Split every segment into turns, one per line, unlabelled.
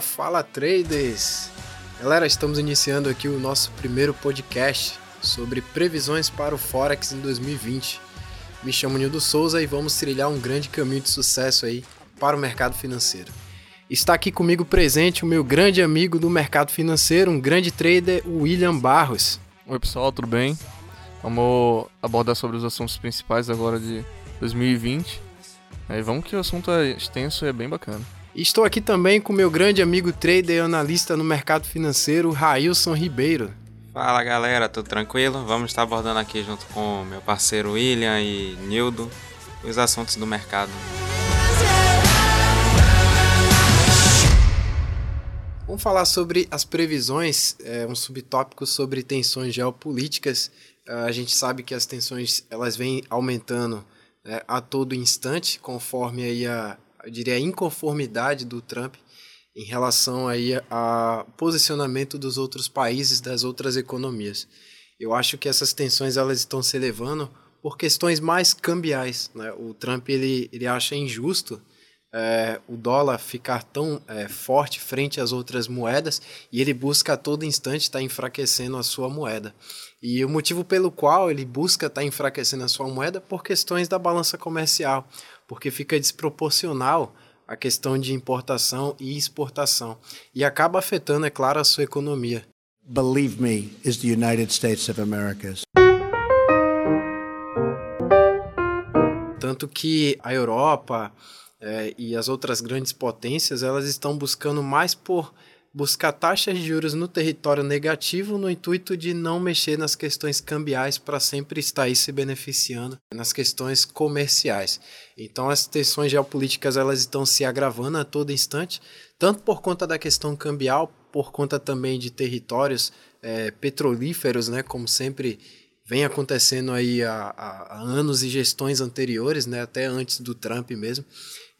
fala traders! Galera, estamos iniciando aqui o nosso primeiro podcast sobre previsões para o Forex em 2020. Me chamo Nildo Souza e vamos trilhar um grande caminho de sucesso aí para o mercado financeiro. Está aqui comigo presente o meu grande amigo do mercado financeiro, um grande trader, o William Barros.
Oi pessoal, tudo bem? Vamos abordar sobre os assuntos principais agora de 2020. Aí vamos que o assunto é extenso e é bem bacana.
Estou aqui também com meu grande amigo trader e analista no mercado financeiro, Railson Ribeiro.
Fala galera, tudo tranquilo? Vamos estar abordando aqui junto com meu parceiro William e Nildo os assuntos do mercado.
Vamos falar sobre as previsões, é, um subtópico sobre tensões geopolíticas. A gente sabe que as tensões elas vêm aumentando né, a todo instante, conforme aí a, eu diria, inconformidade do Trump em relação aí a posicionamento dos outros países, das outras economias. Eu acho que essas tensões elas estão se elevando por questões mais cambiais. Né? O Trump ele, ele acha injusto é, o dólar ficar tão é, forte frente às outras moedas e ele busca a todo instante estar tá enfraquecendo a sua moeda. E o motivo pelo qual ele busca estar tá enfraquecendo a sua moeda por questões da balança comercial, porque fica desproporcional a questão de importação e exportação. E acaba afetando, é claro, a sua economia. Believe me, is the United States of America. Tanto que a Europa é, e as outras grandes potências, elas estão buscando mais por buscar taxas de juros no território negativo no intuito de não mexer nas questões cambiais para sempre estar aí se beneficiando nas questões comerciais. Então as tensões geopolíticas elas estão se agravando a todo instante, tanto por conta da questão cambial, por conta também de territórios é, petrolíferos, né, como sempre vem acontecendo aí há, há, anos e gestões anteriores, né, até antes do Trump mesmo.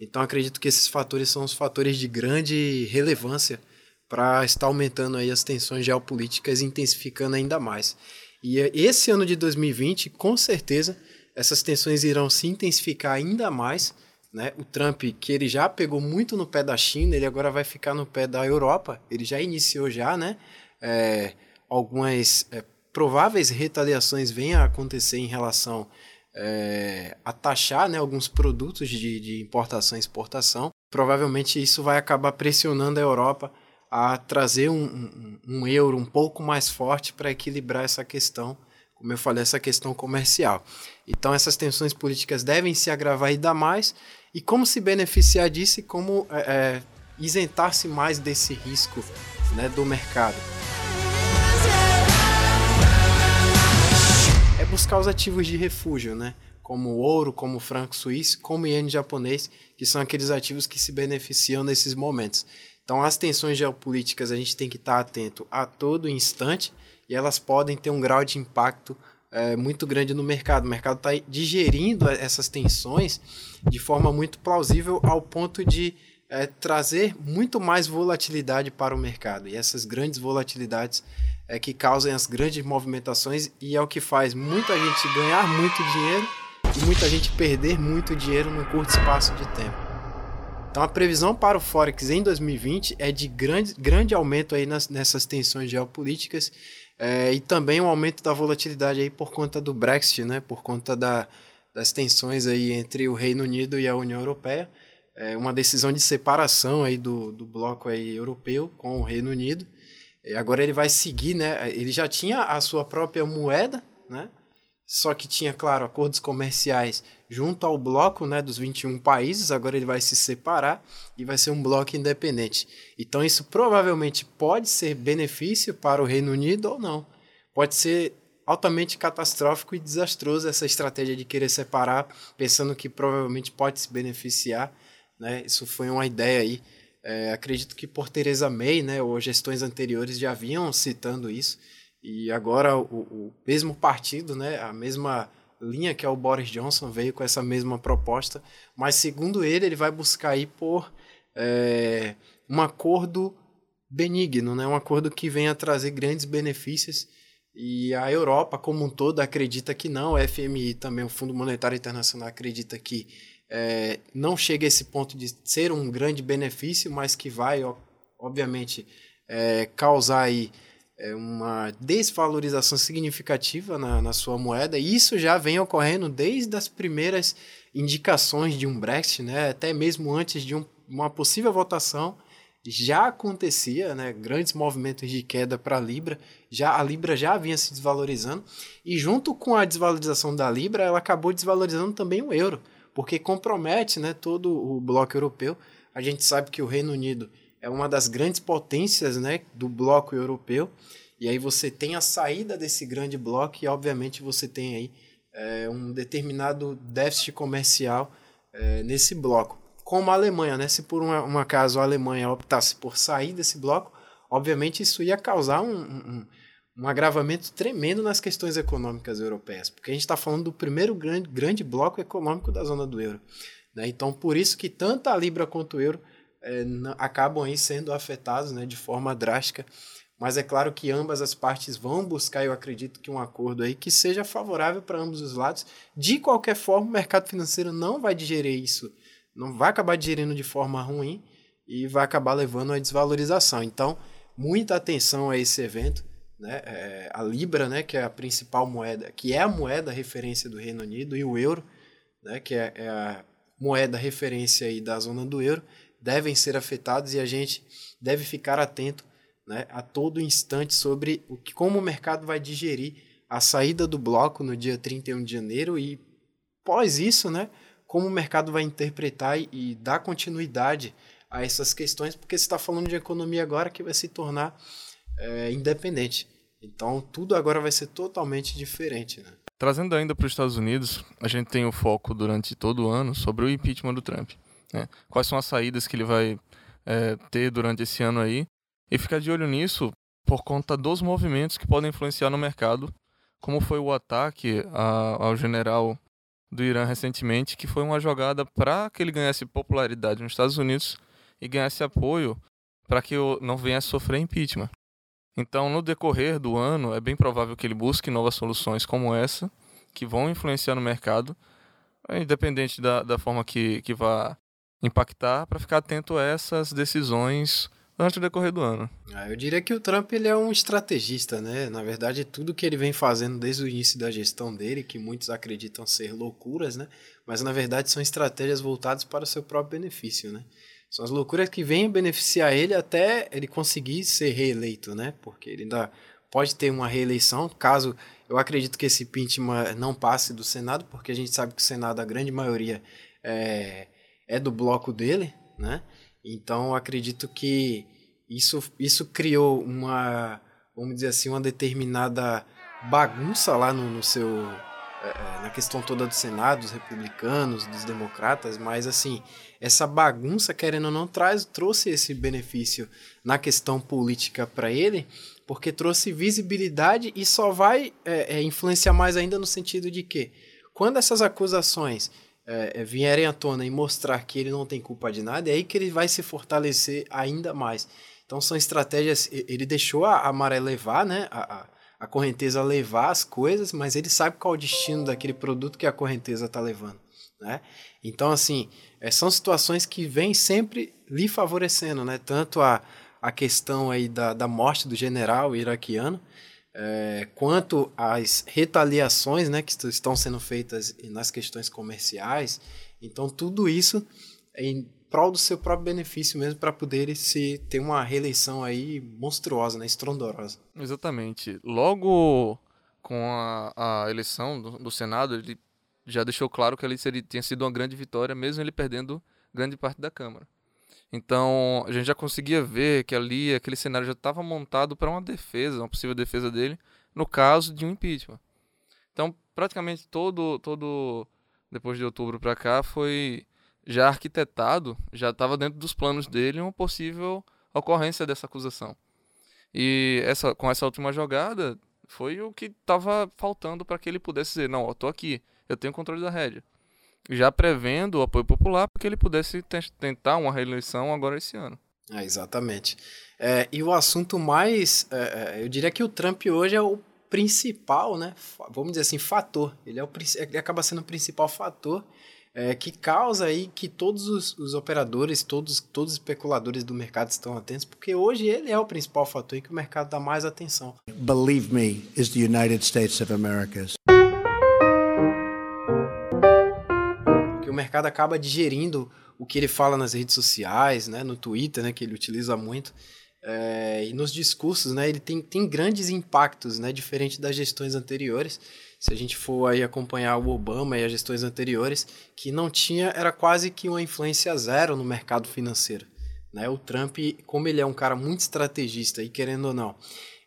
Então acredito que esses fatores são os fatores de grande relevância para estar aumentando aí as tensões geopolíticas intensificando ainda mais. E eh, esse ano de 2020, com certeza, essas tensões irão se intensificar ainda mais. Né? O Trump, que ele já pegou muito no pé da China, ele agora vai ficar no pé da Europa. Ele já iniciou já, né? É, algumas é, prováveis retaliações venham a acontecer em relação é, a taxar né, alguns produtos de, de importação e exportação. Provavelmente isso vai acabar pressionando a Europa a trazer um, um, um euro um pouco mais forte para equilibrar essa questão, como eu falei, essa questão comercial. Então essas tensões políticas devem se agravar ainda mais e como se beneficiar disso e como é, é isentar-se mais desse risco né, do mercado. É buscar os ativos de refúgio, né? como ouro, como o franco suíço, como o iene japonês, que são aqueles ativos que se beneficiam nesses momentos. Então, as tensões geopolíticas a gente tem que estar atento a todo instante e elas podem ter um grau de impacto é, muito grande no mercado. O mercado está digerindo essas tensões de forma muito plausível ao ponto de é, trazer muito mais volatilidade para o mercado. E essas grandes volatilidades é que causam as grandes movimentações e é o que faz muita gente ganhar muito dinheiro e muita gente perder muito dinheiro num curto espaço de tempo. Então a previsão para o Forex em 2020 é de grande, grande aumento aí nas, nessas tensões geopolíticas é, e também um aumento da volatilidade aí por conta do Brexit, né? Por conta da, das tensões aí entre o Reino Unido e a União Europeia. É uma decisão de separação aí do, do bloco aí europeu com o Reino Unido. E agora ele vai seguir, né? Ele já tinha a sua própria moeda, né? Só que tinha, claro, acordos comerciais junto ao bloco né, dos 21 países, agora ele vai se separar e vai ser um bloco independente. Então isso provavelmente pode ser benefício para o Reino Unido ou não. Pode ser altamente catastrófico e desastroso essa estratégia de querer separar, pensando que provavelmente pode se beneficiar. Né? Isso foi uma ideia aí. É, acredito que por Theresa May, né, ou gestões anteriores já vinham citando isso e agora o, o, mesmo partido, né, a mesma linha que é o Boris Johnson veio com essa mesma proposta, mas segundo ele, ele vai buscar aí por é, um acordo benigno, né, um acordo que venha trazer grandes benefícios. E a Europa como um todo acredita que não, o FMI também, o Fundo Monetário Internacional acredita que é, não chega a esse ponto de ser um grande benefício, mas que vai obviamente, é, causar aí é, uma desvalorização significativa na, na sua moeda. E isso já vem ocorrendo desde as primeiras indicações de um Brexit, né? até mesmo antes de um, uma possível votação já acontecia, né, grandes movimentos de queda para a Libra, já a Libra já vinha se desvalorizando e junto com a desvalorização da Libra, ela acabou desvalorizando também o euro, porque compromete, né, todo o bloco europeu. A gente sabe que o Reino Unido é uma das grandes potências, né, do bloco europeu. E aí você tem a saída desse grande bloco e obviamente você tem aí é, um determinado déficit comercial é, nesse bloco como a Alemanha, né? Se por um, um acaso a Alemanha optasse por sair desse bloco, obviamente isso ia causar um, um, um agravamento tremendo nas questões econômicas europeias, porque a gente está falando do primeiro grande, grande bloco econômico da zona do euro. Né? Então, por isso que tanto a Libra quanto o euro é, acabam aí sendo afetados né, de forma drástica. Mas é claro que ambas as partes vão buscar, eu acredito que um acordo aí que seja favorável para ambos os lados. De qualquer forma, o mercado financeiro não vai digerir isso não vai acabar digerindo de forma ruim e vai acabar levando a desvalorização. Então, muita atenção a esse evento. Né? É, a Libra, né, que é a principal moeda, que é a moeda referência do Reino Unido, e o euro, né, que é, é a moeda referência aí da zona do euro, devem ser afetados e a gente deve ficar atento né, a todo instante sobre o que, como o mercado vai digerir a saída do bloco no dia 31 de janeiro e pós isso, né, como o mercado vai interpretar e, e dar continuidade a essas questões, porque você está falando de economia agora que vai se tornar é, independente. Então tudo agora vai ser totalmente diferente. Né?
Trazendo ainda para os Estados Unidos, a gente tem o foco durante todo o ano sobre o impeachment do Trump. Né? Quais são as saídas que ele vai é, ter durante esse ano aí? E ficar de olho nisso por conta dos movimentos que podem influenciar no mercado, como foi o ataque a, ao general do Irã recentemente, que foi uma jogada para que ele ganhasse popularidade nos Estados Unidos e ganhasse apoio para que não venha a sofrer impeachment. Então, no decorrer do ano, é bem provável que ele busque novas soluções como essa, que vão influenciar no mercado, independente da, da forma que, que vá impactar, para ficar atento a essas decisões durante o decorrer do ano.
Ah, eu diria que o Trump ele é um estrategista, né? Na verdade, tudo que ele vem fazendo desde o início da gestão dele, que muitos acreditam ser loucuras, né? Mas na verdade são estratégias voltadas para o seu próprio benefício, né? São as loucuras que vêm beneficiar ele até ele conseguir ser reeleito, né? Porque ele ainda pode ter uma reeleição, caso eu acredito que esse impeachment não passe do Senado, porque a gente sabe que o Senado, a grande maioria, é, é do bloco dele, né? Então, acredito que isso, isso criou uma, vamos dizer assim, uma determinada bagunça lá no, no seu é, é, na questão toda do Senado, dos republicanos, dos democratas, mas assim, essa bagunça, querendo ou não, traz, trouxe esse benefício na questão política para ele, porque trouxe visibilidade e só vai é, é, influenciar mais ainda no sentido de que, quando essas acusações é, é, vierem à tona e mostrar que ele não tem culpa de nada, é aí que ele vai se fortalecer ainda mais. Então são estratégias. Ele deixou a, a maré levar, né? A, a, a, correnteza levar as coisas, mas ele sabe qual é o destino daquele produto que a correnteza está levando. Né? Então, assim, é, são situações que vêm sempre lhe favorecendo, né? Tanto a, a questão aí da, da morte do general iraquiano, é, quanto às retaliações né, que estão sendo feitas nas questões comerciais. Então, tudo isso é em prol do seu próprio benefício mesmo para poder se ter uma reeleição aí monstruosa, né, estrondorosa.
Exatamente. Logo com a, a eleição do, do, Senado, ele já deixou claro que seria, tinha sido uma grande vitória, mesmo ele perdendo grande parte da Câmara. Então, a gente já conseguia ver que ali aquele cenário já estava montado para uma defesa, uma possível defesa dele, no caso de um impeachment. Então, praticamente todo todo depois de outubro para cá foi já arquitetado, já estava dentro dos planos dele uma possível ocorrência dessa acusação. E essa com essa última jogada foi o que estava faltando para que ele pudesse dizer, não, eu tô aqui, eu tenho controle da rédea já prevendo o apoio popular para que ele pudesse tentar uma reeleição agora esse ano.
É, exatamente. É, e o assunto mais. É, é, eu diria que o Trump hoje é o principal, né? Vamos dizer assim, fator. Ele, é o, ele acaba sendo o principal fator é, que causa aí que todos os, os, operadores, todos, todos os especuladores do mercado estão atentos, porque hoje ele é o principal fator em que o mercado dá mais atenção. Believe me, is the United States of America. Mercado acaba digerindo o que ele fala nas redes sociais, né, no Twitter, né, que ele utiliza muito, é, e nos discursos, né, ele tem, tem grandes impactos, né, diferente das gestões anteriores. Se a gente for aí acompanhar o Obama e as gestões anteriores, que não tinha, era quase que uma influência zero no mercado financeiro. Né? O Trump, como ele é um cara muito estrategista e querendo ou não,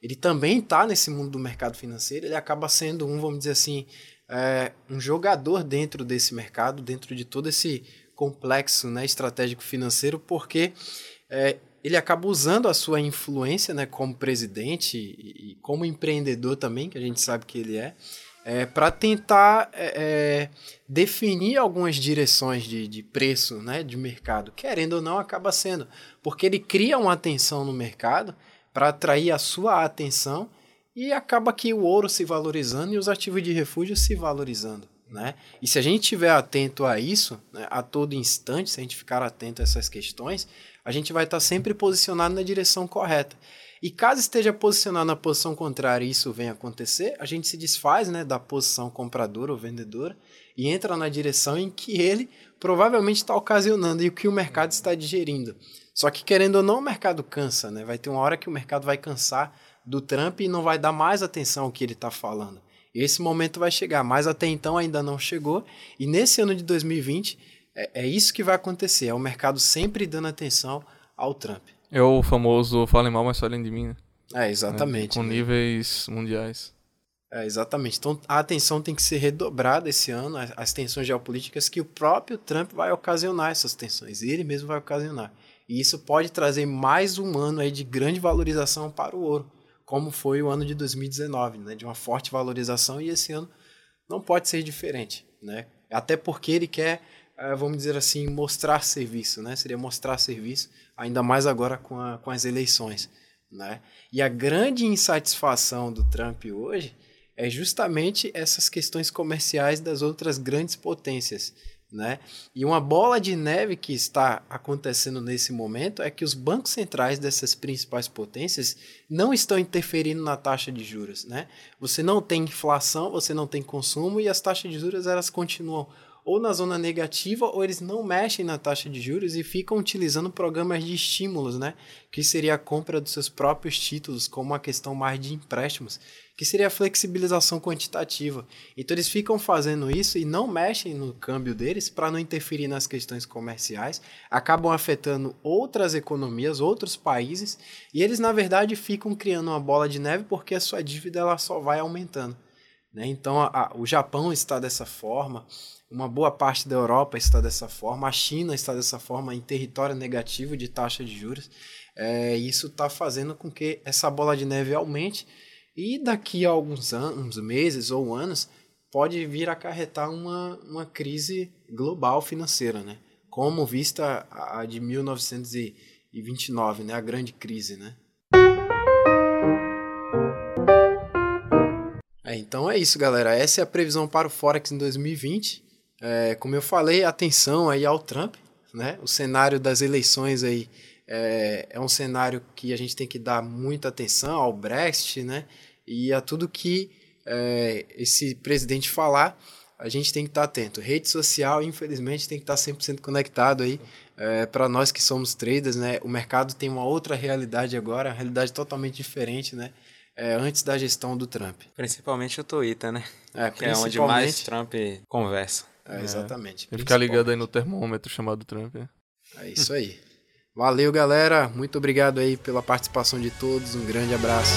ele também está nesse mundo do mercado financeiro, ele acaba sendo um, vamos dizer assim, é, um jogador dentro desse mercado, dentro de todo esse complexo né, estratégico financeiro, porque é, ele acaba usando a sua influência né, como presidente e, como empreendedor também, que a gente sabe que ele é, é, para tentar é, é, definir algumas direções de, de preço né, de mercado. Querendo ou não, acaba sendo. Porque ele cria uma atenção no mercado para atrair a sua atenção e acaba que o ouro se valorizando e os ativos de refúgio se valorizando. Né? E se a gente estiver atento a isso, né, a todo instante, se a gente ficar atento a essas questões, a gente vai estar sempre posicionado na direção correta. E caso esteja posicionado na posição contrária e isso venha acontecer, a gente se desfaz né, da posição compradora ou vendedora e entra na direção em que ele provavelmente está ocasionando e o que o mercado está digerindo. Só que querendo ou não, o mercado cansa, né? Vai ter uma hora que o mercado vai cansar do Trump e não vai dar mais atenção ao que ele está falando. Esse momento vai chegar, mas até então ainda não chegou. E nesse ano de 2020 é, é isso que vai acontecer. É o mercado sempre dando atenção ao Trump.
É o famoso falem mal, mas falem de mim, né?
É, exatamente.
Né? Com níveis mundiais.
É, exatamente. Então a atenção tem que ser redobrada esse ano, as tensões geopolíticas, que o próprio Trump vai ocasionar essas tensões, ele mesmo vai ocasionar. E isso pode trazer mais um ano aí de grande valorização para o ouro, como foi o ano de 2019, né? de uma forte valorização, e esse ano não pode ser diferente. Né? Até porque ele quer é, vamos dizer assim, mostrar serviço, né? Seria mostrar serviço, ainda mais agora com, a, com as eleições, né? E a grande insatisfação do Trump hoje é justamente essas questões comerciais das outras grandes potências, né? E uma bola de neve que está acontecendo nesse momento é que os bancos centrais dessas principais potências não estão interferindo na taxa de juros, né? Você não tem inflação, você não tem consumo e as taxas de juros elas continuam ou na zona negativa, ou eles não mexem na taxa de juros e ficam utilizando programas de estímulos, né? Que seria a compra dos seus próprios títulos, como uma questão mais de empréstimos, que seria a flexibilização quantitativa. Então eles ficam fazendo isso e não mexem no câmbio deles para não interferir nas questões comerciais, acabam afetando outras economias, outros países, e eles na verdade ficam criando uma bola de neve porque a sua dívida ela só vai aumentando. Né? Então a, o Japão está dessa forma, uma boa parte da Europa está dessa forma, a China está dessa forma em território negativo de taxa de juros. É, isso está fazendo com que essa bola de neve aumente e daqui a alguns anos, meses ou anos pode vir acarretar uma, uma crise global financeira, né? como vista a de 1929, né? a grande crise. Né? É, então é isso, galera. Essa é a previsão para o Forex em 2020. É, como eu falei, atenção aí ao Trump, né? O cenário das eleições aí é, é, um cenário que a gente tem que dar muita atenção ao Brexit, né? E a tudo que é, esse presidente falar, a gente tem que estar atento. Rede social, infelizmente, tem que estar 100% conectado aí. É, para nós que somos traders, né? O mercado tem uma outra realidade agora, uma realidade totalmente diferente, né? É, antes da gestão do Trump.
Principalmente o Twitter, né? É, que é onde mais Trump conversa.
É, é, exatamente.
Ele ficar ligado aí no termômetro chamado Trump. É,
é isso aí. Valeu, galera. Muito obrigado aí pela participação de todos. Um grande abraço.